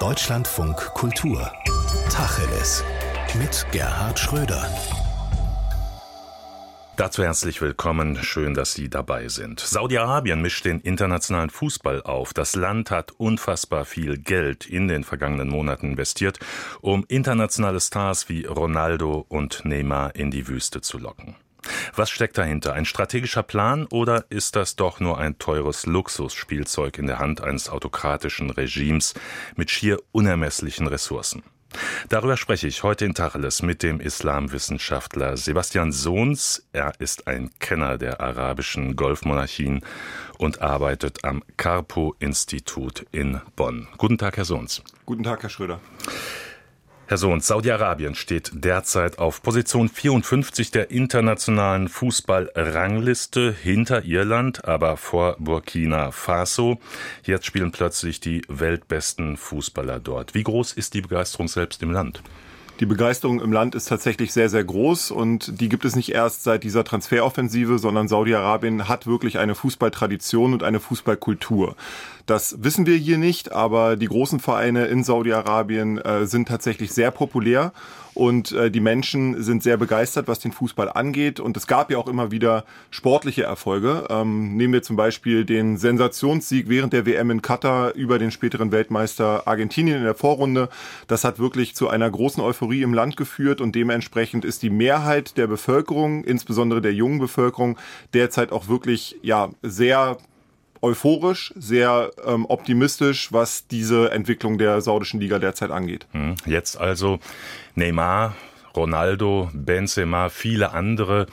Deutschlandfunk Kultur. Tacheles. Mit Gerhard Schröder. Dazu herzlich willkommen. Schön, dass Sie dabei sind. Saudi-Arabien mischt den internationalen Fußball auf. Das Land hat unfassbar viel Geld in den vergangenen Monaten investiert, um internationale Stars wie Ronaldo und Neymar in die Wüste zu locken. Was steckt dahinter? Ein strategischer Plan oder ist das doch nur ein teures Luxusspielzeug in der Hand eines autokratischen Regimes mit schier unermesslichen Ressourcen? Darüber spreche ich heute in Tacheles mit dem Islamwissenschaftler Sebastian Sohns. Er ist ein Kenner der arabischen Golfmonarchien und arbeitet am Carpo-Institut in Bonn. Guten Tag, Herr Sohns. Guten Tag, Herr Schröder. Herr Sohn, Saudi-Arabien steht derzeit auf Position 54 der internationalen Fußballrangliste hinter Irland, aber vor Burkina Faso. Jetzt spielen plötzlich die weltbesten Fußballer dort. Wie groß ist die Begeisterung selbst im Land? Die Begeisterung im Land ist tatsächlich sehr, sehr groß und die gibt es nicht erst seit dieser Transferoffensive, sondern Saudi-Arabien hat wirklich eine Fußballtradition und eine Fußballkultur. Das wissen wir hier nicht, aber die großen Vereine in Saudi-Arabien äh, sind tatsächlich sehr populär und äh, die Menschen sind sehr begeistert, was den Fußball angeht. Und es gab ja auch immer wieder sportliche Erfolge. Ähm, nehmen wir zum Beispiel den Sensationssieg während der WM in Katar über den späteren Weltmeister Argentinien in der Vorrunde. Das hat wirklich zu einer großen Euphorie im Land geführt und dementsprechend ist die Mehrheit der Bevölkerung, insbesondere der jungen Bevölkerung, derzeit auch wirklich ja sehr euphorisch, sehr ähm, optimistisch, was diese Entwicklung der saudischen Liga derzeit angeht. Hm, jetzt also Neymar, Ronaldo, Benzema, viele andere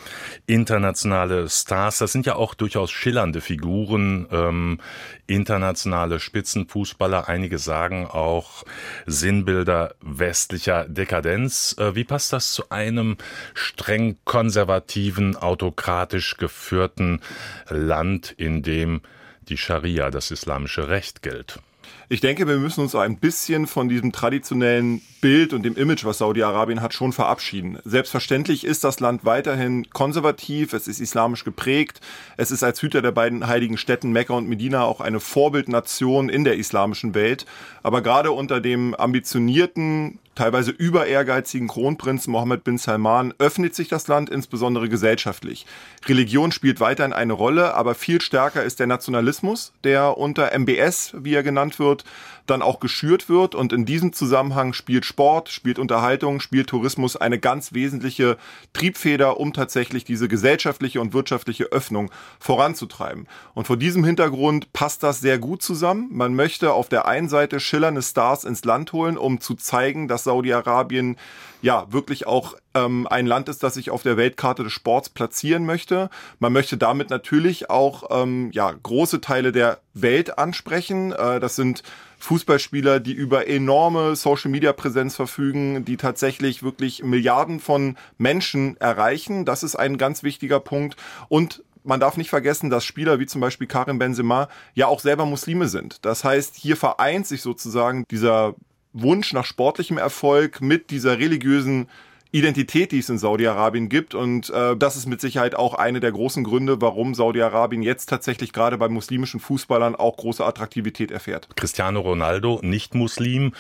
internationale Stars. Das sind ja auch durchaus schillernde Figuren, ähm, internationale Spitzenfußballer. Einige sagen auch Sinnbilder westlicher Dekadenz. Äh, wie passt das zu einem streng konservativen, autokratisch geführten Land, in dem die Scharia, das islamische Recht, gilt. Ich denke, wir müssen uns ein bisschen von diesem traditionellen Bild und dem Image, was Saudi-Arabien hat, schon verabschieden. Selbstverständlich ist das Land weiterhin konservativ, es ist islamisch geprägt, es ist als Hüter der beiden heiligen Städten Mekka und Medina auch eine Vorbildnation in der islamischen Welt. Aber gerade unter dem ambitionierten, teilweise über ehrgeizigen Kronprinz Mohammed bin Salman öffnet sich das Land insbesondere gesellschaftlich. Religion spielt weiterhin eine Rolle, aber viel stärker ist der Nationalismus, der unter MBS, wie er genannt wird, dann auch geschürt wird. Und in diesem Zusammenhang spielt Sport, spielt Unterhaltung, spielt Tourismus eine ganz wesentliche Triebfeder, um tatsächlich diese gesellschaftliche und wirtschaftliche Öffnung voranzutreiben. Und vor diesem Hintergrund passt das sehr gut zusammen. Man möchte auf der einen Seite schillernde Stars ins Land holen, um zu zeigen, dass Saudi-Arabien ja wirklich auch ähm, ein Land ist, das sich auf der Weltkarte des Sports platzieren möchte. Man möchte damit natürlich auch ähm, ja große Teile der Welt ansprechen. Äh, das sind Fußballspieler, die über enorme Social-Media-Präsenz verfügen, die tatsächlich wirklich Milliarden von Menschen erreichen. Das ist ein ganz wichtiger Punkt. Und man darf nicht vergessen, dass Spieler wie zum Beispiel Karim Benzema ja auch selber Muslime sind. Das heißt, hier vereint sich sozusagen dieser Wunsch nach sportlichem Erfolg mit dieser religiösen Identität, die es in Saudi-Arabien gibt. Und äh, das ist mit Sicherheit auch eine der großen Gründe, warum Saudi-Arabien jetzt tatsächlich gerade bei muslimischen Fußballern auch große Attraktivität erfährt. Cristiano Ronaldo, nicht Muslim,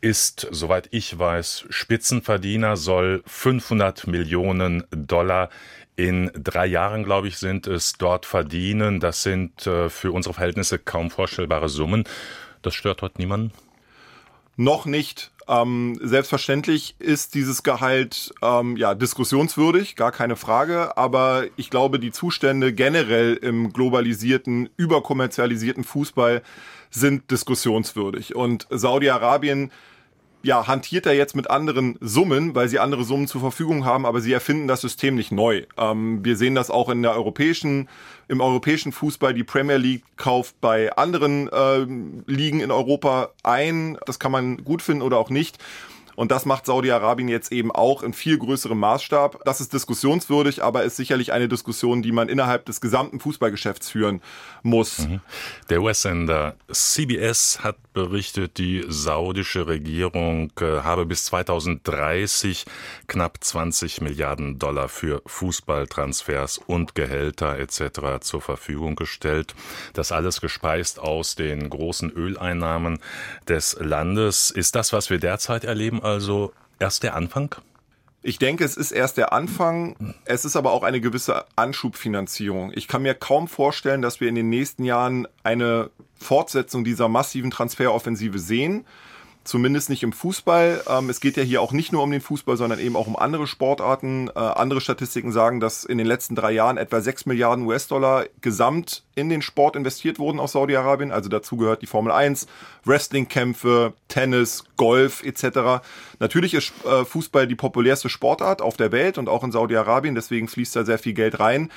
ist, soweit ich weiß, Spitzenverdiener, soll 500 Millionen Dollar in drei Jahren, glaube ich, sind es dort verdienen. Das sind äh, für unsere Verhältnisse kaum vorstellbare Summen. Das stört dort niemanden? Noch nicht. Ähm, selbstverständlich ist dieses Gehalt ähm, ja diskussionswürdig, gar keine Frage. Aber ich glaube, die Zustände generell im globalisierten, überkommerzialisierten Fußball sind diskussionswürdig. Und Saudi-Arabien ja, hantiert er jetzt mit anderen Summen, weil sie andere Summen zur Verfügung haben, aber sie erfinden das System nicht neu. Ähm, wir sehen das auch in der europäischen, im europäischen Fußball. Die Premier League kauft bei anderen äh, Ligen in Europa ein. Das kann man gut finden oder auch nicht. Und das macht Saudi-Arabien jetzt eben auch in viel größerem Maßstab. Das ist diskussionswürdig, aber ist sicherlich eine Diskussion, die man innerhalb des gesamten Fußballgeschäfts führen muss. Mhm. Der US-Sender CBS hat berichtet, die saudische Regierung äh, habe bis 2030 knapp 20 Milliarden Dollar für Fußballtransfers und Gehälter etc. zur Verfügung gestellt. Das alles gespeist aus den großen Öleinnahmen des Landes. Ist das, was wir derzeit erleben, also erst der Anfang? Ich denke, es ist erst der Anfang. Es ist aber auch eine gewisse Anschubfinanzierung. Ich kann mir kaum vorstellen, dass wir in den nächsten Jahren eine Fortsetzung dieser massiven Transferoffensive sehen. Zumindest nicht im Fußball. Ähm, es geht ja hier auch nicht nur um den Fußball, sondern eben auch um andere Sportarten. Äh, andere Statistiken sagen, dass in den letzten drei Jahren etwa 6 Milliarden US-Dollar gesamt in den Sport investiert wurden aus Saudi-Arabien. Also dazu gehört die Formel 1, Wrestlingkämpfe, Tennis, Golf etc. Natürlich ist äh, Fußball die populärste Sportart auf der Welt und auch in Saudi-Arabien. Deswegen fließt da sehr viel Geld rein.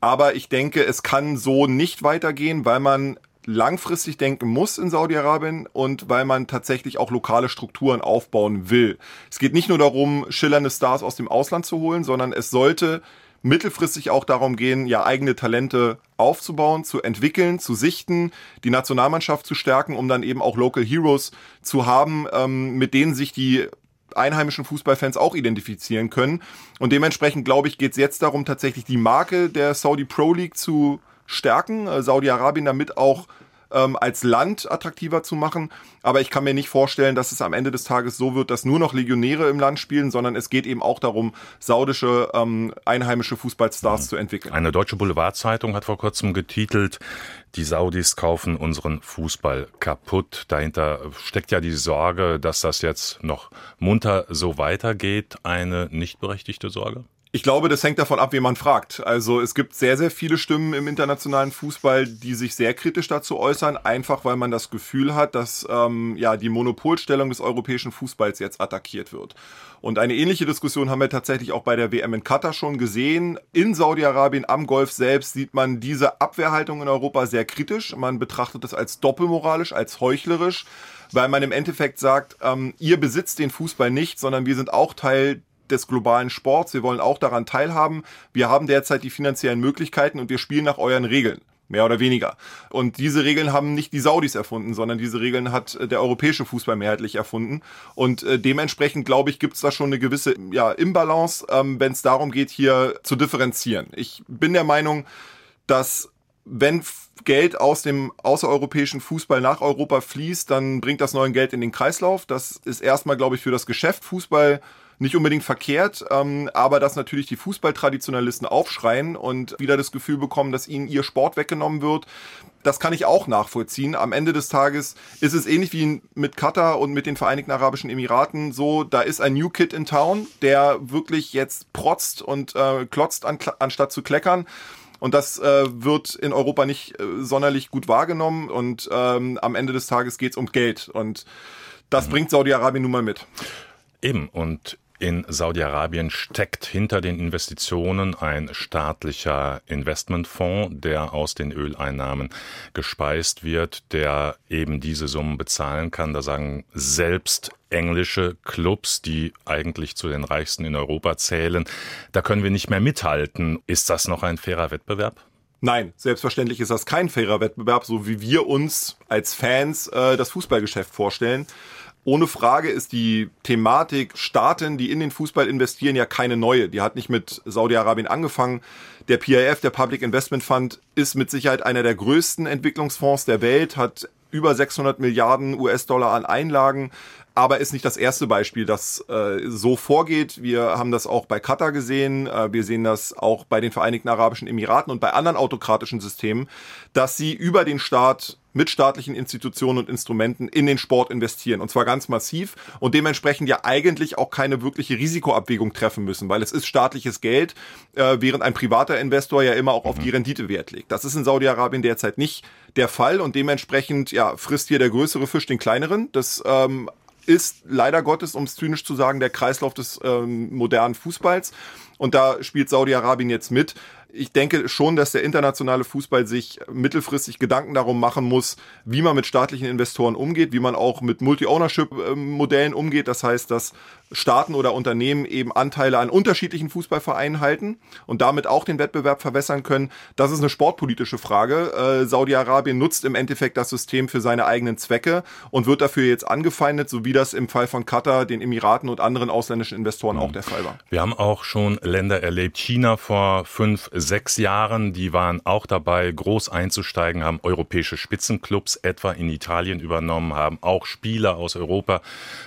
Aber ich denke, es kann so nicht weitergehen, weil man langfristig denken muss in Saudi-Arabien und weil man tatsächlich auch lokale Strukturen aufbauen will. Es geht nicht nur darum, schillernde Stars aus dem Ausland zu holen, sondern es sollte mittelfristig auch darum gehen, ja eigene Talente aufzubauen, zu entwickeln, zu sichten, die Nationalmannschaft zu stärken, um dann eben auch Local Heroes zu haben, ähm, mit denen sich die einheimischen Fußballfans auch identifizieren können. Und dementsprechend, glaube ich, geht es jetzt darum, tatsächlich die Marke der Saudi Pro League zu stärken, äh, Saudi-Arabien damit auch ähm, als Land attraktiver zu machen. Aber ich kann mir nicht vorstellen, dass es am Ende des Tages so wird, dass nur noch Legionäre im Land spielen, sondern es geht eben auch darum, saudische ähm, einheimische Fußballstars mhm. zu entwickeln. Eine deutsche Boulevardzeitung hat vor kurzem getitelt, die Saudis kaufen unseren Fußball kaputt. Dahinter steckt ja die Sorge, dass das jetzt noch munter so weitergeht. Eine nicht berechtigte Sorge? Ich glaube, das hängt davon ab, wie man fragt. Also es gibt sehr, sehr viele Stimmen im internationalen Fußball, die sich sehr kritisch dazu äußern, einfach weil man das Gefühl hat, dass ähm, ja die Monopolstellung des europäischen Fußballs jetzt attackiert wird. Und eine ähnliche Diskussion haben wir tatsächlich auch bei der WM in Katar schon gesehen. In Saudi-Arabien am Golf selbst sieht man diese Abwehrhaltung in Europa sehr kritisch. Man betrachtet es als doppelmoralisch, als heuchlerisch weil man im Endeffekt sagt, ähm, ihr besitzt den Fußball nicht, sondern wir sind auch Teil des globalen Sports. Wir wollen auch daran teilhaben. Wir haben derzeit die finanziellen Möglichkeiten und wir spielen nach euren Regeln mehr oder weniger. Und diese Regeln haben nicht die Saudis erfunden, sondern diese Regeln hat äh, der europäische Fußball mehrheitlich erfunden. Und äh, dementsprechend, glaube ich, gibt es da schon eine gewisse ja, Imbalance, ähm, wenn es darum geht, hier zu differenzieren. Ich bin der Meinung, dass wenn Geld aus dem außereuropäischen Fußball nach Europa fließt, dann bringt das neuen Geld in den Kreislauf. Das ist erstmal, glaube ich, für das Geschäft Fußball nicht unbedingt verkehrt, ähm, aber dass natürlich die Fußballtraditionalisten aufschreien und wieder das Gefühl bekommen, dass ihnen ihr Sport weggenommen wird. Das kann ich auch nachvollziehen. Am Ende des Tages ist es ähnlich wie mit Katar und mit den Vereinigten Arabischen Emiraten so, da ist ein New Kid in Town, der wirklich jetzt protzt und äh, klotzt an, anstatt zu kleckern. Und das äh, wird in Europa nicht äh, sonderlich gut wahrgenommen. Und ähm, am Ende des Tages geht es um Geld. Und das mhm. bringt Saudi-Arabien nun mal mit. Eben. Und in Saudi-Arabien steckt hinter den Investitionen ein staatlicher Investmentfonds, der aus den Öleinnahmen gespeist wird, der eben diese Summen bezahlen kann. Da sagen selbst englische Clubs, die eigentlich zu den reichsten in Europa zählen, da können wir nicht mehr mithalten. Ist das noch ein fairer Wettbewerb? Nein, selbstverständlich ist das kein fairer Wettbewerb, so wie wir uns als Fans äh, das Fußballgeschäft vorstellen. Ohne Frage ist die Thematik Staaten, die in den Fußball investieren, ja keine neue. Die hat nicht mit Saudi-Arabien angefangen. Der PIF, der Public Investment Fund, ist mit Sicherheit einer der größten Entwicklungsfonds der Welt, hat über 600 Milliarden US-Dollar an Einlagen, aber ist nicht das erste Beispiel, das äh, so vorgeht. Wir haben das auch bei Katar gesehen, äh, wir sehen das auch bei den Vereinigten Arabischen Emiraten und bei anderen autokratischen Systemen, dass sie über den Staat mit staatlichen Institutionen und Instrumenten in den Sport investieren. Und zwar ganz massiv und dementsprechend ja eigentlich auch keine wirkliche Risikoabwägung treffen müssen, weil es ist staatliches Geld, äh, während ein privater Investor ja immer auch auf die mhm. Rendite Wert legt. Das ist in Saudi-Arabien derzeit nicht der Fall und dementsprechend ja frisst hier der größere Fisch den kleineren. Das ähm, ist leider Gottes, um es zynisch zu sagen, der Kreislauf des ähm, modernen Fußballs. Und da spielt Saudi-Arabien jetzt mit. Ich denke schon, dass der internationale Fußball sich mittelfristig Gedanken darum machen muss, wie man mit staatlichen Investoren umgeht, wie man auch mit Multi-Ownership-Modellen umgeht. Das heißt, dass Staaten oder Unternehmen eben Anteile an unterschiedlichen Fußballvereinen halten und damit auch den Wettbewerb verwässern können. Das ist eine sportpolitische Frage. Äh, Saudi-Arabien nutzt im Endeffekt das System für seine eigenen Zwecke und wird dafür jetzt angefeindet, so wie das im Fall von Katar, den Emiraten und anderen ausländischen Investoren mhm. auch der Fall war. Wir haben auch schon Länder erlebt, China vor fünf, sechs Jahren, die waren auch dabei, groß einzusteigen, haben europäische Spitzenclubs etwa in Italien übernommen, haben auch Spieler aus Europa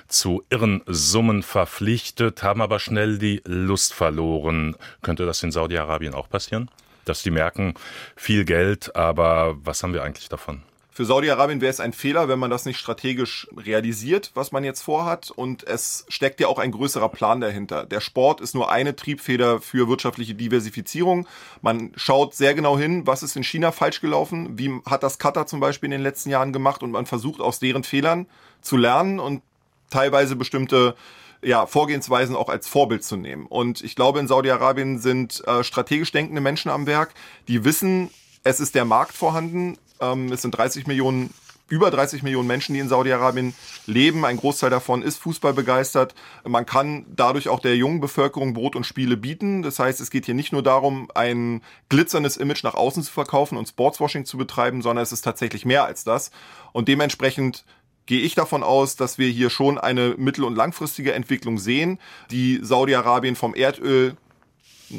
zu irren Summen verpflichtet, haben aber schnell die Lust verloren. Könnte das in Saudi-Arabien auch passieren? Dass die merken, viel Geld, aber was haben wir eigentlich davon? Für Saudi-Arabien wäre es ein Fehler, wenn man das nicht strategisch realisiert, was man jetzt vorhat. Und es steckt ja auch ein größerer Plan dahinter. Der Sport ist nur eine Triebfeder für wirtschaftliche Diversifizierung. Man schaut sehr genau hin, was ist in China falsch gelaufen, wie hat das Katar zum Beispiel in den letzten Jahren gemacht und man versucht aus deren Fehlern zu lernen und teilweise bestimmte ja, Vorgehensweisen auch als Vorbild zu nehmen. Und ich glaube, in Saudi-Arabien sind äh, strategisch denkende Menschen am Werk, die wissen, es ist der Markt vorhanden. Ähm, es sind 30 Millionen, über 30 Millionen Menschen, die in Saudi-Arabien leben. Ein Großteil davon ist Fußball begeistert. Man kann dadurch auch der jungen Bevölkerung Brot und Spiele bieten. Das heißt, es geht hier nicht nur darum, ein glitzerndes Image nach außen zu verkaufen und Sportswashing zu betreiben, sondern es ist tatsächlich mehr als das. Und dementsprechend gehe ich davon aus, dass wir hier schon eine mittel- und langfristige Entwicklung sehen, die Saudi-Arabien vom Erdöl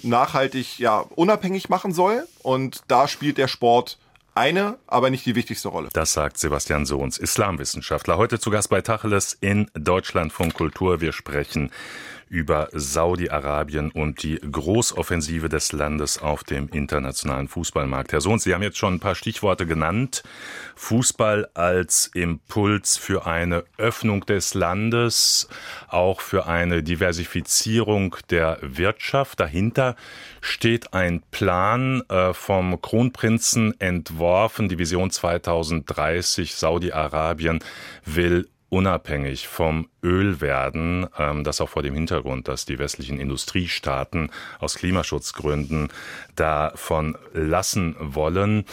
nachhaltig ja unabhängig machen soll. Und da spielt der Sport eine, aber nicht die wichtigste Rolle. Das sagt Sebastian Sohns, Islamwissenschaftler. Heute zu Gast bei Tacheles in Deutschlandfunk Kultur. Wir sprechen über Saudi-Arabien und die Großoffensive des Landes auf dem internationalen Fußballmarkt. Herr Sohns, Sie haben jetzt schon ein paar Stichworte genannt. Fußball als Impuls für eine Öffnung des Landes, auch für eine Diversifizierung der Wirtschaft. Dahinter steht ein Plan äh, vom Kronprinzen entworfen, die Vision 2030. Saudi-Arabien will unabhängig vom Öl werden, ähm, das auch vor dem Hintergrund, dass die westlichen Industriestaaten aus Klimaschutzgründen davon lassen wollen.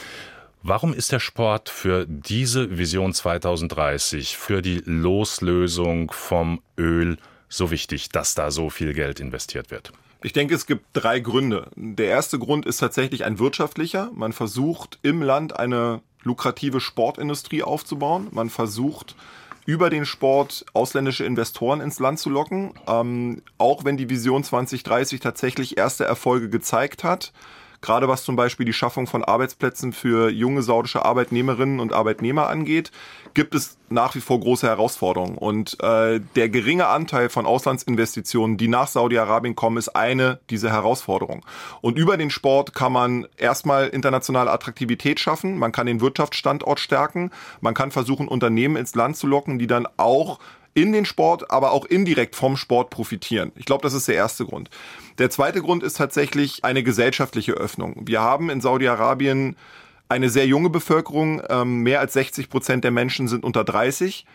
Warum ist der Sport für diese Vision 2030, für die Loslösung vom Öl so wichtig, dass da so viel Geld investiert wird? Ich denke, es gibt drei Gründe. Der erste Grund ist tatsächlich ein wirtschaftlicher. Man versucht im Land eine lukrative Sportindustrie aufzubauen. Man versucht über den Sport ausländische Investoren ins Land zu locken. Ähm, auch wenn die Vision 2030 tatsächlich erste Erfolge gezeigt hat. Gerade was zum Beispiel die Schaffung von Arbeitsplätzen für junge saudische Arbeitnehmerinnen und Arbeitnehmer angeht, gibt es nach wie vor große Herausforderungen. Und äh, der geringe Anteil von Auslandsinvestitionen, die nach Saudi-Arabien kommen, ist eine dieser Herausforderungen. Und über den Sport kann man erstmal internationale Attraktivität schaffen, man kann den Wirtschaftsstandort stärken, man kann versuchen, Unternehmen ins Land zu locken, die dann auch in den Sport, aber auch indirekt vom Sport profitieren. Ich glaube, das ist der erste Grund. Der zweite Grund ist tatsächlich eine gesellschaftliche Öffnung. Wir haben in Saudi-Arabien eine sehr junge Bevölkerung. Ähm, mehr als 60 Prozent der Menschen sind unter 30.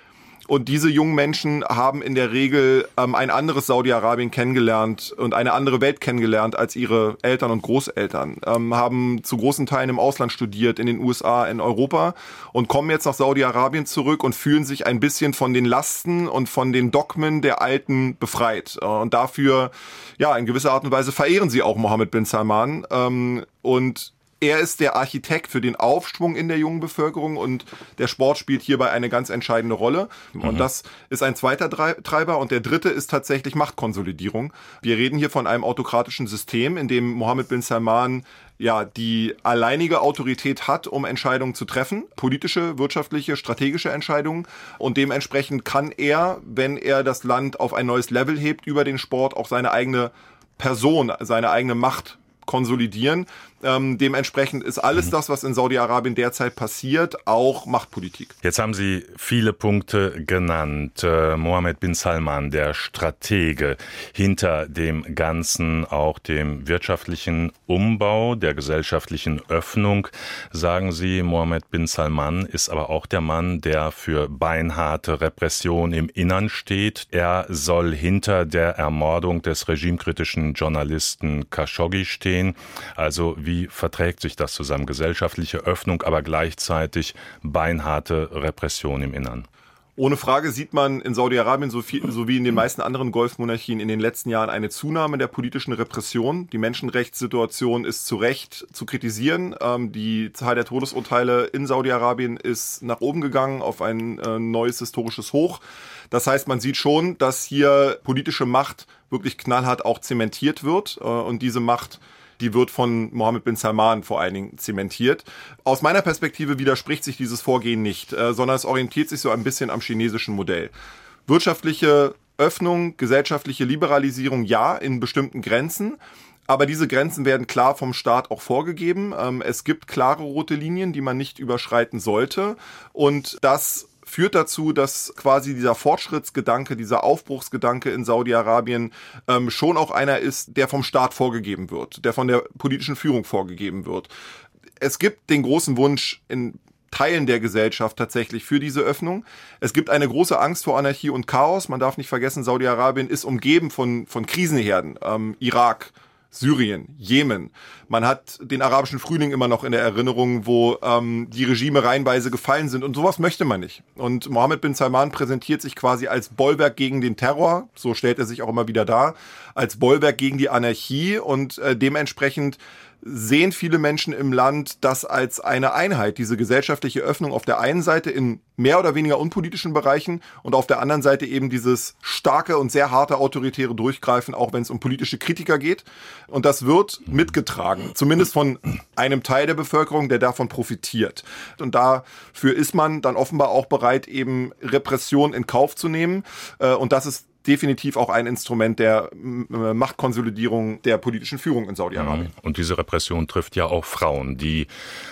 Und diese jungen Menschen haben in der Regel ähm, ein anderes Saudi-Arabien kennengelernt und eine andere Welt kennengelernt als ihre Eltern und Großeltern, ähm, haben zu großen Teilen im Ausland studiert, in den USA, in Europa und kommen jetzt nach Saudi-Arabien zurück und fühlen sich ein bisschen von den Lasten und von den Dogmen der Alten befreit. Äh, und dafür, ja, in gewisser Art und Weise verehren sie auch Mohammed bin Salman. Ähm, und er ist der Architekt für den Aufschwung in der jungen Bevölkerung und der Sport spielt hierbei eine ganz entscheidende Rolle. Mhm. Und das ist ein zweiter Treiber. Und der dritte ist tatsächlich Machtkonsolidierung. Wir reden hier von einem autokratischen System, in dem Mohammed bin Salman ja die alleinige Autorität hat, um Entscheidungen zu treffen, politische, wirtschaftliche, strategische Entscheidungen. Und dementsprechend kann er, wenn er das Land auf ein neues Level hebt, über den Sport auch seine eigene Person, seine eigene Macht konsolidieren. Ähm, dementsprechend ist alles mhm. das, was in Saudi-Arabien derzeit passiert, auch Machtpolitik. Jetzt haben Sie viele Punkte genannt. Äh, Mohammed bin Salman, der Stratege hinter dem Ganzen, auch dem wirtschaftlichen Umbau, der gesellschaftlichen Öffnung. Sagen Sie, Mohammed bin Salman ist aber auch der Mann, der für beinharte Repression im Innern steht. Er soll hinter der Ermordung des regimekritischen Journalisten Khashoggi stehen. Also Wie verträgt sich das zusammen? Gesellschaftliche Öffnung, aber gleichzeitig beinharte Repression im Innern. Ohne Frage sieht man in Saudi-Arabien so, so in den meisten anderen Golfmonarchien in den letzten Jahren eine Zunahme der politischen Repression. Die Menschenrechtssituation ist zu Recht zu kritisieren. Ähm, die Zahl der Todesurteile in Saudi-Arabien ist nach oben gegangen auf ein äh, neues historisches Hoch. Das heißt, man sieht schon, dass hier politische Macht wirklich knallhart auch zementiert wird äh, und diese Macht die wird von Mohammed bin Salman vor allen Dingen zementiert. Aus meiner Perspektive widerspricht sich dieses Vorgehen nicht, äh, sondern es orientiert sich so ein bisschen am chinesischen Modell. Wirtschaftliche Öffnung, gesellschaftliche Liberalisierung, ja, in bestimmten Grenzen. Aber diese Grenzen werden klar vom Staat auch vorgegeben. Ähm, es gibt klare rote Linien, die man nicht überschreiten sollte. Und das führt dazu, dass quasi dieser Fortschrittsgedanke, dieser Aufbruchsgedanke in Saudi-Arabien ähm, schon auch einer ist, der vom Staat vorgegeben wird, der von der politischen Führung vorgegeben wird. Es gibt den großen Wunsch in Teilen der Gesellschaft tatsächlich für diese Öffnung. Es gibt eine große Angst vor Anarchie und Chaos. Man darf nicht vergessen, Saudi-Arabien ist umgeben von, von Krisenherden. Ähm, Irak, Syrien, Jemen. Man hat den arabischen Frühling immer noch in der Erinnerung, wo ähm, die Regime reihenweise gefallen sind und sowas möchte man nicht. Und Mohammed bin Salman präsentiert sich quasi als Bollwerk gegen den Terror, so stellt er sich auch immer wieder dar, als Bollwerk gegen die Anarchie und äh, dementsprechend sehen viele Menschen im Land das als eine Einheit, diese gesellschaftliche Öffnung auf der einen Seite in mehr oder weniger unpolitischen Bereichen und auf der anderen Seite eben dieses starke und sehr harte autoritäre Durchgreifen, auch wenn es um politische Kritiker geht. Und das wird mitgetragen, zumindest von einem Teil der Bevölkerung, der davon profitiert. Und dafür ist man dann offenbar auch bereit, eben Repression in Kauf zu nehmen. Äh, und das ist definitiv auch ein Instrument der Machtkonsolidierung der politischen Führung in Saudi-Arabien. Mhm. Und diese Repression trifft ja auch Frauen, die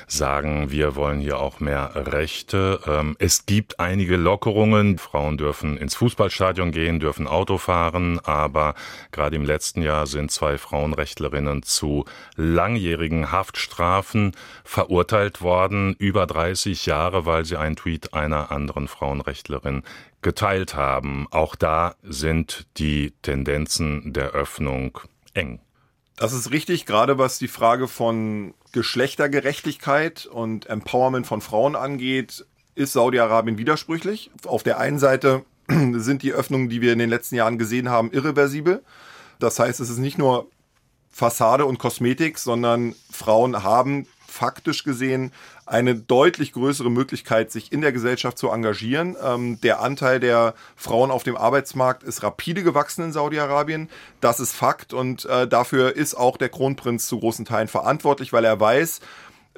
sagen, wir wollen hier auch mehr Rechte. Ähm, es gibt einige Lockerungen. Frauen dürfen ins Fußballstadion gehen, dürfen Auto fahren, aber gerade im letzten Jahr sind zwei Frauenrechtlerinnen zu langjährigen Haftstrafen verurteilt worden, über 30 Jahre, weil sie einen Tweet einer anderen Frauenrechtlerin geteilt haben. Auch da sind die Tendenzen der Öffnung eng. Das ist richtig, gerade was die Frage von Geschlechtergerechtigkeit und Empowerment von Frauen angeht, ist Saudi-Arabien widersprüchlich. Auf der einen Seite sind die Öffnungen, die wir in den letzten Jahren gesehen haben, irreversibel. Das heißt, es ist nicht nur Fassade und Kosmetik, sondern Frauen haben faktisch gesehen eine deutlich größere Möglichkeit, sich in der Gesellschaft zu engagieren. Ähm, der Anteil der Frauen auf dem Arbeitsmarkt ist rapide gewachsen in Saudi-Arabien. Das ist Fakt und äh, dafür ist auch der Kronprinz zu großen Teilen verantwortlich, weil er weiß,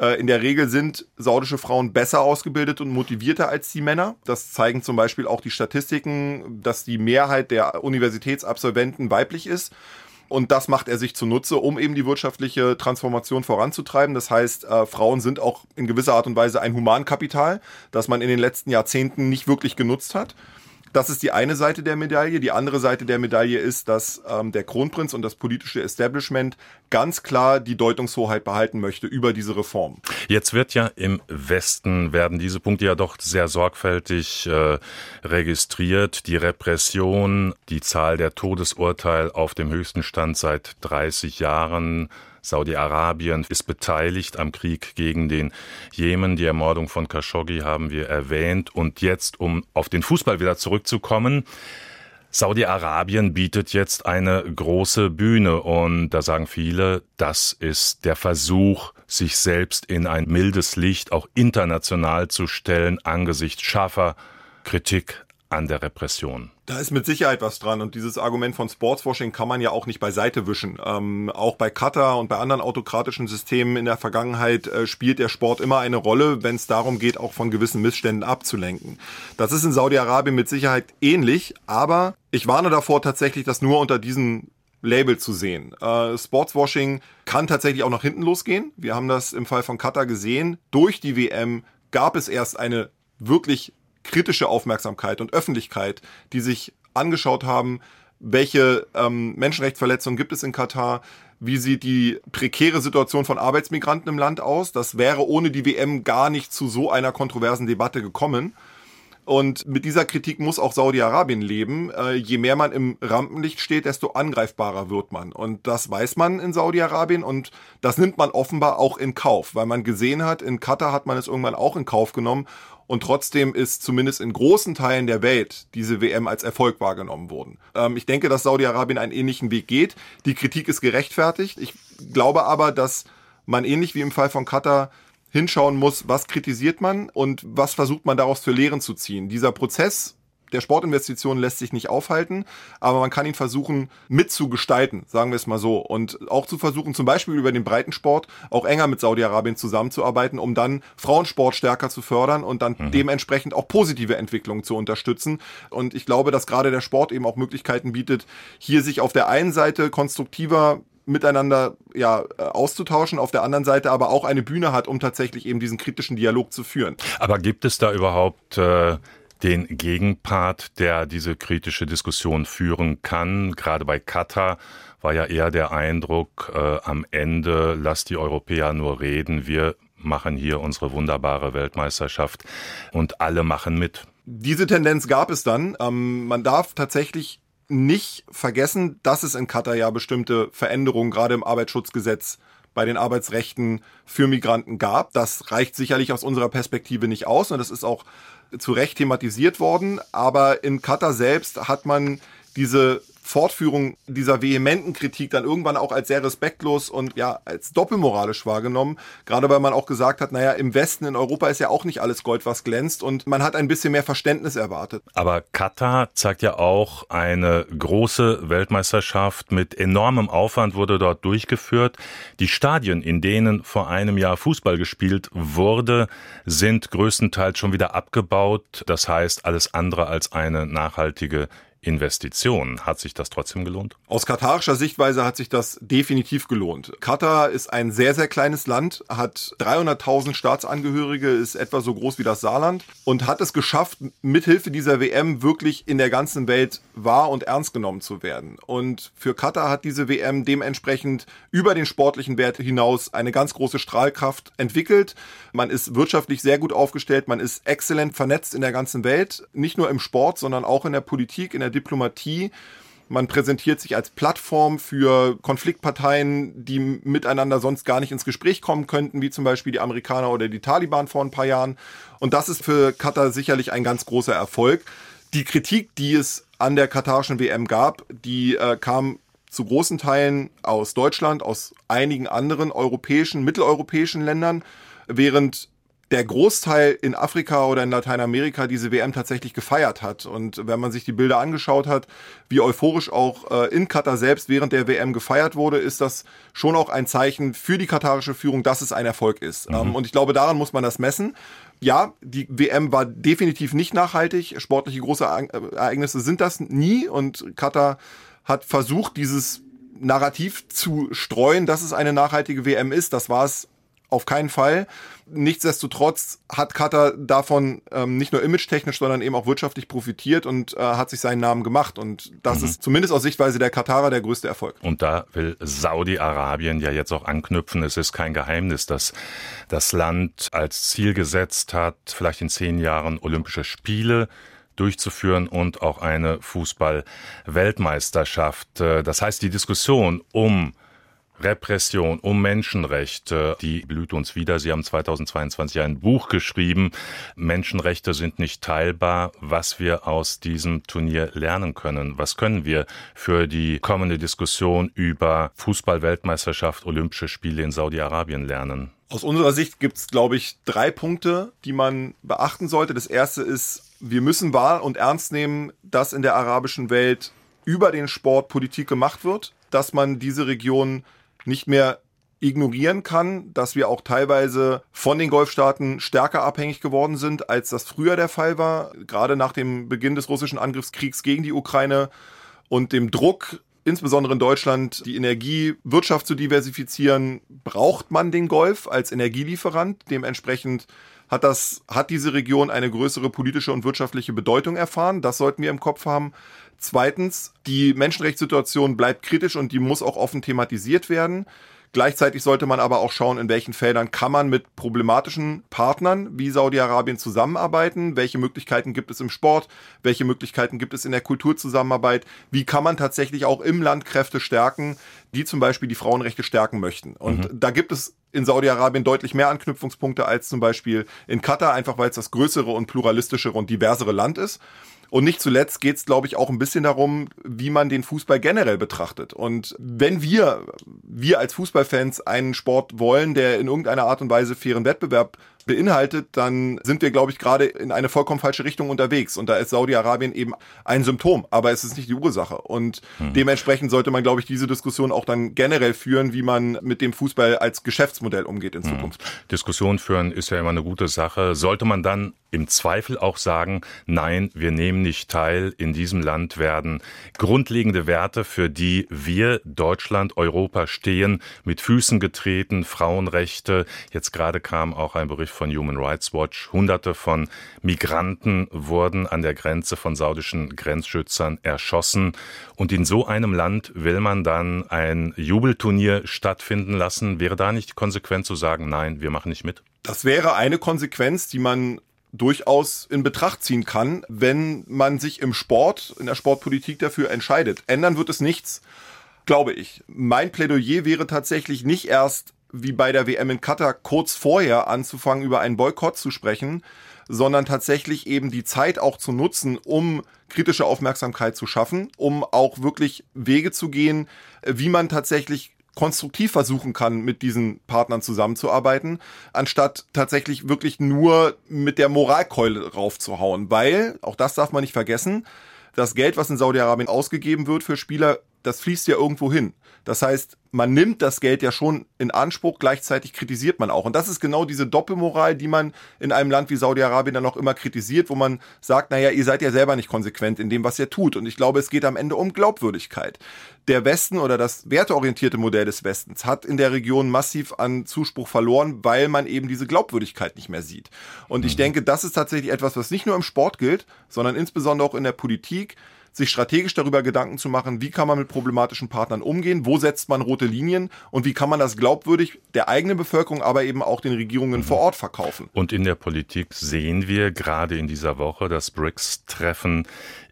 äh, in der Regel sind saudische Frauen besser ausgebildet und motivierter als die Männer. Das zeigen zum Beispiel auch die Statistiken, dass die Mehrheit der Universitätsabsolventen weiblich ist. Und das macht er sich zunutze, um eben die wirtschaftliche Transformation voranzutreiben. Das heißt, äh, Frauen sind auch in gewisser Art und Weise ein Humankapital, das man in den letzten Jahrzehnten nicht wirklich genutzt hat. Das ist die eine Seite der Medaille. Die andere Seite der Medaille ist, dass ähm, der Kronprinz und das politische Establishment ganz klar die Deutungshoheit behalten möchte über diese Reform. Jetzt wird ja im Westen werden diese Punkte ja doch sehr sorgfältig äh, registriert. Die Repression, die Zahl der Todesurteile auf dem höchsten Stand seit 30 Jahren Saudi-Arabien ist beteiligt am Krieg gegen den Jemen. Die Ermordung von Khashoggi haben wir erwähnt. Und jetzt, um auf den Fußball wieder zurückzukommen, Saudi-Arabien bietet jetzt eine große Bühne und da sagen viele, das ist der Versuch, sich selbst in ein mildes Licht auch international zu stellen angesichts scharfer Kritik an der Repression. Da ist mit Sicherheit was dran und dieses Argument von Sportswashing kann man ja auch nicht beiseite wischen. Ähm, auch bei Katar und bei anderen autokratischen Systemen in der Vergangenheit äh, spielt der Sport immer eine Rolle, wenn es darum geht, auch von gewissen Missständen abzulenken. Das ist in Saudi-Arabien mit Sicherheit ähnlich, aber ich warne davor tatsächlich, das nur unter diesen Label zu sehen. Äh, Sportswashing kann tatsächlich auch nach hinten losgehen. Wir haben das im Fall von Katar gesehen. Durch die WM gab es erst eine wirklich kritische Aufmerksamkeit und Öffentlichkeit, die sich angeschaut haben, welche ähm, Menschenrechtsverletzungen gibt es in Katar, wie sieht die prekäre Situation von Arbeitsmigranten im Land aus. Das wäre ohne die WM gar nicht zu so einer kontroversen Debatte gekommen. Und mit dieser Kritik muss auch Saudi-Arabien leben. Äh, je mehr man im Rampenlicht steht, desto angreifbarer wird man. Und das weiß man in Saudi-Arabien und das nimmt man offenbar auch in Kauf, weil man gesehen hat, in Katar hat man es irgendwann auch in Kauf genommen. Und trotzdem ist zumindest in großen Teilen der Welt diese WM als Erfolg wahrgenommen worden. Ähm, ich denke, dass Saudi-Arabien einen ähnlichen Weg geht. Die Kritik ist gerechtfertigt. Ich glaube aber, dass man ähnlich wie im Fall von Katar hinschauen muss, was kritisiert man und was versucht man daraus für Lehren zu ziehen. Dieser Prozess der Sportinvestitionen lässt sich nicht aufhalten, aber man kann ihn versuchen mitzugestalten, sagen wir es mal so. Und auch zu versuchen, zum Beispiel über den Breitensport auch enger mit Saudi-Arabien zusammenzuarbeiten, um dann Frauensport stärker zu fördern und dann mhm. dementsprechend auch positive Entwicklungen zu unterstützen. Und ich glaube, dass gerade der Sport eben auch Möglichkeiten bietet, hier sich auf der einen Seite konstruktiver miteinander ja äh, auszutauschen, auf der anderen Seite aber auch eine Bühne hat, um tatsächlich eben diesen kritischen Dialog zu führen. Aber gibt es da überhaupt äh, den Gegenpart, der diese kritische Diskussion führen kann? Gerade bei Katar war ja eher der Eindruck, äh, am Ende lasst die Europäer nur reden, wir machen hier unsere wunderbare Weltmeisterschaft und alle machen mit. Diese Tendenz gab es dann. Ähm, man darf tatsächlich nicht vergessen, dass es in Katar ja bestimmte Veränderungen gerade im Arbeitsschutzgesetz bei den Arbeitsrechten für Migranten gab. Das reicht sicherlich aus unserer Perspektive nicht aus und das ist auch zu Recht thematisiert worden. Aber in Katar selbst hat man diese Fortführung dieser vehementen Kritik dann irgendwann auch als sehr respektlos und ja, als doppelmoralisch wahrgenommen. Gerade weil man auch gesagt hat, naja, im Westen, in Europa ist ja auch nicht alles Gold, was glänzt und man hat ein bisschen mehr Verständnis erwartet. Aber Katar zeigt ja auch eine große Weltmeisterschaft mit enormem Aufwand wurde dort durchgeführt. Die Stadien, in denen vor einem Jahr Fußball gespielt wurde, sind größtenteils schon wieder abgebaut. Das heißt, alles andere als eine nachhaltige Investition. Hat sich das trotzdem gelohnt? Aus katarischer Sichtweise hat sich das definitiv gelohnt. Katar ist ein sehr, sehr kleines Land, hat 300.000 Staatsangehörige, ist etwa so groß wie das Saarland und hat es geschafft, mithilfe dieser WM wirklich in der ganzen Welt wahr und ernst genommen zu werden. Und für Katar hat diese WM dementsprechend über den sportlichen Wert hinaus eine ganz große Strahlkraft entwickelt. Man ist wirtschaftlich sehr gut aufgestellt, man ist exzellent vernetzt in der ganzen Welt, nicht nur im Sport, sondern auch in der Politik, in der Diplomatie. Man präsentiert sich als Plattform für Konfliktparteien, die miteinander sonst gar nicht ins Gespräch kommen könnten, wie zum Beispiel die Amerikaner oder die Taliban vor ein paar Jahren. Und das ist für Katar sicherlich ein ganz großer Erfolg. Die Kritik, die es an der katarischen WM gab, die äh, kam zu großen Teilen aus Deutschland, aus einigen anderen europäischen, mitteleuropäischen Ländern, während der Großteil in Afrika oder in Lateinamerika diese WM tatsächlich gefeiert hat. Und wenn man sich die Bilder angeschaut hat, wie euphorisch auch äh, in Katar selbst während der WM gefeiert wurde, ist das schon auch ein Zeichen für die katarische Führung, dass es ein Erfolg ist. Mhm. Ähm, und ich glaube, daran muss man das messen. Ja, die WM war definitiv nicht nachhaltig. Sportliche große Ereignisse sind das nie. Und Katar hat versucht, dieses Narrativ zu streuen, dass es eine nachhaltige WM ist. Das war es auf keinen Fall. Nichtsdestotrotz hat Katar davon ähm, nicht nur image-technisch, sondern eben auch wirtschaftlich profitiert und äh, hat sich seinen Namen gemacht. Und das mhm. ist zumindest aus Sichtweise der Katarer der größte Erfolg. Und da will Saudi-Arabien ja jetzt auch anknüpfen. Es ist kein Geheimnis, dass das Land als Ziel gesetzt hat, vielleicht in zehn Jahren Olympische Spiele durchzuführen und auch eine Fußball-Weltmeisterschaft. Äh, das heißt, die Diskussion um Repression, um Menschenrechte, die blüht uns wieder. Sie haben 2022 ein Buch geschrieben. Menschenrechte sind nicht teilbar. Was wir aus diesem Turnier lernen können. Was können wir für die kommende Diskussion über Fußball-Weltmeisterschaft, Olympische Spiele in Saudi-Arabien lernen? Aus unserer Sicht gibt es, glaube ich, drei Punkte, die man beachten sollte. Das erste ist, wir müssen wahr und ernst nehmen, dass in der arabischen Welt über den Sport Politik gemacht wird, dass man diese Region nicht mehr ignorieren kann, dass wir auch teilweise von den Golfstaaten stärker abhängig geworden sind, als das früher der Fall war. Gerade nach dem Beginn des russischen Angriffskriegs gegen die Ukraine und dem Druck, insbesondere in Deutschland, die Energiewirtschaft zu diversifizieren, braucht man den Golf als Energielieferant. Dementsprechend hat das, hat diese Region eine größere politische und wirtschaftliche Bedeutung erfahren. Das sollten wir im Kopf haben. Zweitens, die Menschenrechtssituation bleibt kritisch und die muss auch offen thematisiert werden. Gleichzeitig sollte man aber auch schauen, in welchen Feldern kann man mit problematischen Partnern wie Saudi-Arabien zusammenarbeiten, welche Möglichkeiten gibt es im Sport, welche Möglichkeiten gibt es in der Kulturzusammenarbeit, wie kann man tatsächlich auch im Land Kräfte stärken, die zum Beispiel die Frauenrechte stärken möchten. Und mhm. da gibt es in Saudi-Arabien deutlich mehr Anknüpfungspunkte als zum Beispiel in Katar, einfach weil es das größere und pluralistischere und diversere Land ist. Und nicht zuletzt geht es, glaube ich, auch ein bisschen darum, wie man den Fußball generell betrachtet. Und wenn wir, wir als Fußballfans einen Sport wollen, der in irgendeiner Art und Weise fairen Wettbewerb beinhaltet, dann sind wir, glaube ich, gerade in eine vollkommen falsche Richtung unterwegs. Und da ist Saudi-Arabien eben ein Symptom, aber es ist nicht die Ursache. Und hm. dementsprechend sollte man, glaube ich, diese Diskussion auch dann generell führen, wie man mit dem Fußball als Geschäftsmodell umgeht in hm. Zukunft. Hm. Diskussion führen ist ja immer eine gute Sache. Sollte man dann im Zweifel auch sagen, nein, wir nehmen nicht teil. In diesem Land werden grundlegende Werte, für die wir Deutschland, Europa stehen, mit Füßen getreten, Frauenrechte. Jetzt gerade kam auch ein Bericht von Human Rights Watch. Hunderte von Migranten wurden an der Grenze von saudischen Grenzschützern erschossen. Und in so einem Land will man dann ein Jubelturnier stattfinden lassen. Wäre da nicht konsequent zu sagen, nein, wir machen nicht mit? Das wäre eine Konsequenz, die man durchaus in Betracht ziehen kann, wenn man sich im Sport, in der Sportpolitik dafür entscheidet. Ändern wird es nichts, glaube ich. Mein Plädoyer wäre tatsächlich nicht erst wie bei der WM in Katar kurz vorher anzufangen, über einen Boykott zu sprechen, sondern tatsächlich eben die Zeit auch zu nutzen, um kritische Aufmerksamkeit zu schaffen, um auch wirklich Wege zu gehen, wie man tatsächlich konstruktiv versuchen kann, mit diesen Partnern zusammenzuarbeiten, anstatt tatsächlich wirklich nur mit der Moralkeule raufzuhauen. Weil, auch das darf man nicht vergessen, das Geld, was in Saudi-Arabien ausgegeben wird für Spieler, das fließt ja irgendwo hin. Das heißt, man nimmt das Geld ja schon in Anspruch, gleichzeitig kritisiert man auch. Und das ist genau diese Doppelmoral, die man in einem Land wie Saudi-Arabien dann auch immer kritisiert, wo man sagt, naja, ihr seid ja selber nicht konsequent in dem, was ihr tut. Und ich glaube, es geht am Ende um Glaubwürdigkeit. Der Westen oder das werteorientierte Modell des Westens hat in der Region massiv an Zuspruch verloren, weil man eben diese Glaubwürdigkeit nicht mehr sieht. Und ich mhm. denke, das ist tatsächlich etwas, was nicht nur im Sport gilt, sondern insbesondere auch in der Politik sich strategisch darüber Gedanken zu machen, wie kann man mit problematischen Partnern umgehen, wo setzt man rote Linien und wie kann man das glaubwürdig der eigenen Bevölkerung, aber eben auch den Regierungen vor Ort verkaufen. Und in der Politik sehen wir gerade in dieser Woche das BRICS-Treffen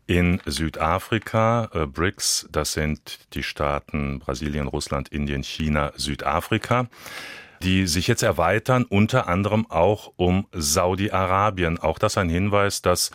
in Südafrika. Äh, BRICS, das sind die Staaten Brasilien, Russland, Indien, China, Südafrika die sich jetzt erweitern, unter anderem auch um Saudi-Arabien. Auch das ein Hinweis, dass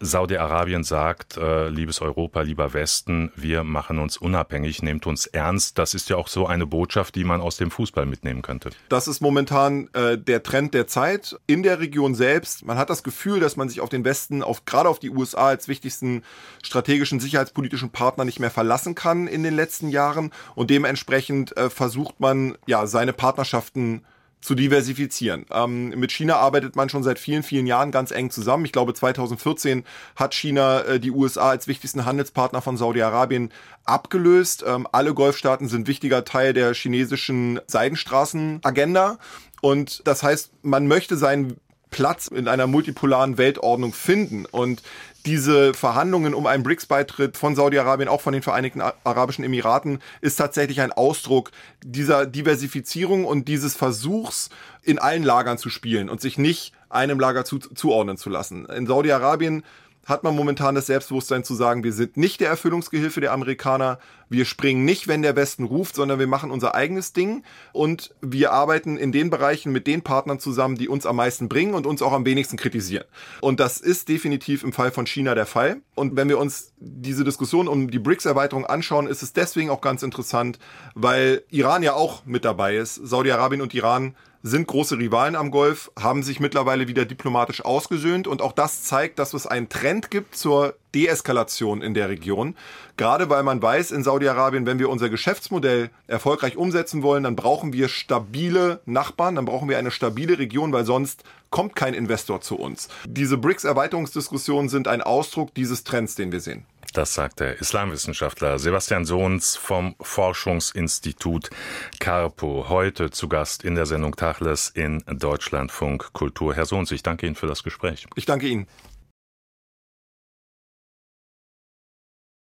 Saudi-Arabien sagt, äh, liebes Europa, lieber Westen, wir machen uns unabhängig, nehmt uns ernst. Das ist ja auch so eine Botschaft, die man aus dem Fußball mitnehmen könnte. Das ist momentan äh, der Trend der Zeit in der Region selbst. Man hat das Gefühl, dass man sich auf den Westen, auf, gerade auf die USA als wichtigsten strategischen sicherheitspolitischen Partner nicht mehr verlassen kann in den letzten Jahren und dementsprechend äh, versucht man ja seine Partnerschaften zu diversifizieren. Ähm, mit China arbeitet man schon seit vielen, vielen Jahren ganz eng zusammen. Ich glaube, 2014 hat China äh, die USA als wichtigsten Handelspartner von Saudi-Arabien abgelöst. Ähm, alle Golfstaaten sind wichtiger Teil der chinesischen Seidenstraßenagenda. Und das heißt, man möchte seinen Platz in einer multipolaren Weltordnung finden. Und diese Verhandlungen um einen BRICS-Beitritt von Saudi-Arabien, auch von den Vereinigten Arabischen Emiraten, ist tatsächlich ein Ausdruck dieser Diversifizierung und dieses Versuchs, in allen Lagern zu spielen und sich nicht einem Lager zu, zuordnen zu lassen. In Saudi-Arabien hat man momentan das Selbstbewusstsein zu sagen, wir sind nicht der Erfüllungsgehilfe der Amerikaner, wir springen nicht, wenn der Westen ruft, sondern wir machen unser eigenes Ding und wir arbeiten in den Bereichen mit den Partnern zusammen, die uns am meisten bringen und uns auch am wenigsten kritisieren. Und das ist definitiv im Fall von China der Fall. Und wenn wir uns diese Diskussion um die BRICS-Erweiterung anschauen, ist es deswegen auch ganz interessant, weil Iran ja auch mit dabei ist. Saudi-Arabien und Iran sind große Rivalen am Golf, haben sich mittlerweile wieder diplomatisch ausgesöhnt und auch das zeigt, dass es einen Trend gibt zur Deeskalation in der Region. Gerade weil man weiß in Saudi-Arabien, wenn wir unser Geschäftsmodell erfolgreich umsetzen wollen, dann brauchen wir stabile Nachbarn, dann brauchen wir eine stabile Region, weil sonst kommt kein Investor zu uns. Diese BRICS-Erweiterungsdiskussionen sind ein Ausdruck dieses Trends, den wir sehen. Das sagt der Islamwissenschaftler Sebastian Sohns vom Forschungsinstitut Carpo. Heute zu Gast in der Sendung Tachles in Deutschlandfunk Kultur. Herr Sohns, ich danke Ihnen für das Gespräch. Ich danke Ihnen.